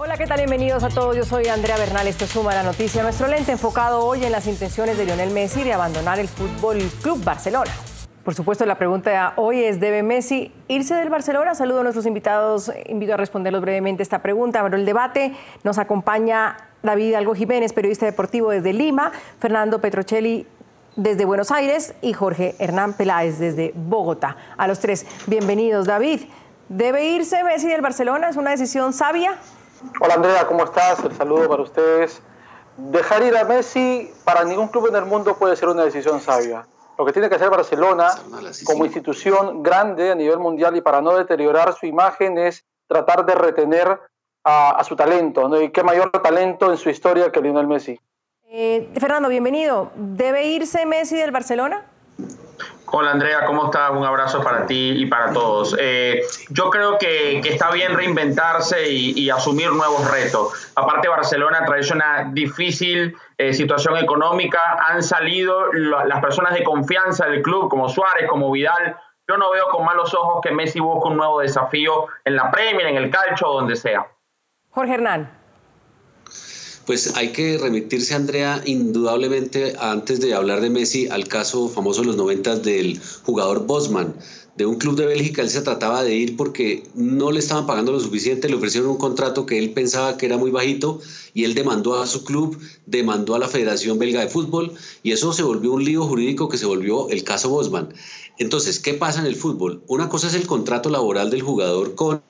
Hola, ¿qué tal? Bienvenidos a todos. Yo soy Andrea Bernal. Esto Suma la Noticia. Nuestro lente enfocado hoy en las intenciones de Lionel Messi de abandonar el Fútbol Club Barcelona. Por supuesto, la pregunta hoy es, ¿debe Messi irse del Barcelona? Saludo a nuestros invitados, invito a responderlos brevemente esta pregunta. Pero el debate nos acompaña David Algo Jiménez, periodista deportivo desde Lima, Fernando Petrocelli desde Buenos Aires y Jorge Hernán Peláez desde Bogotá. A los tres, bienvenidos. David, ¿debe irse Messi del Barcelona? ¿Es una decisión sabia? Hola Andrea, ¿cómo estás? El saludo para ustedes. Dejar ir a Messi para ningún club en el mundo puede ser una decisión sabia. Lo que tiene que hacer Barcelona como institución grande a nivel mundial y para no deteriorar su imagen es tratar de retener a, su talento. ¿no? Y qué mayor talento en su historia que Lionel Messi. Eh, Fernando, bienvenido. ¿Debe irse Messi del Barcelona? Hola Andrea, ¿cómo estás? Un abrazo para ti y para todos. Eh, yo creo que, está bien reinventarse y, asumir nuevos retos. Aparte, Barcelona trae una difícil eh, situación económica. Han salido las personas de confianza del club, como Suárez, como Vidal. Yo no veo con malos ojos que Messi busque un nuevo desafío en la Premier, en el calcio donde sea. Jorge Hernán pues hay que remitirse, Andrea, indudablemente, antes de hablar de Messi, al caso famoso de los noventas del jugador Bosman, de un club de Bélgica. Él se trataba de ir porque no le estaban pagando lo suficiente, le ofrecieron un contrato que él pensaba que era muy bajito y él demandó a su club, demandó a la Federación Belga de Fútbol y eso se volvió un lío jurídico que se volvió el caso Bosman. Entonces, ¿qué pasa en el fútbol? Una cosa es el contrato laboral del jugador con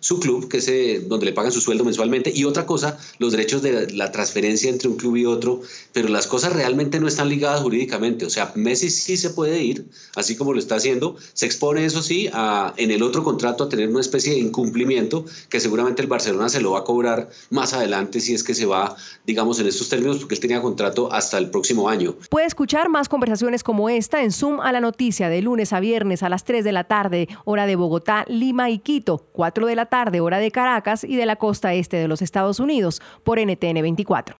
su club, que es eh, donde le pagan su sueldo mensualmente, y otra cosa, los derechos de la transferencia entre un club y otro, pero las cosas realmente no están ligadas jurídicamente. O sea, Messi sí se puede ir, así como lo está haciendo, se expone, eso sí, a, en el otro contrato a tener una especie de incumplimiento que seguramente el Barcelona se lo va a cobrar más adelante si es que se va, digamos, en estos términos, porque él tenía contrato hasta el próximo año. Puede escuchar más conversaciones como esta en Zoom a la noticia de lunes a viernes a las 3 de la tarde, hora de Bogotá, Lima y Quito. 4 de la tarde, hora de Caracas y de la costa este de los Estados Unidos, por NTN 24.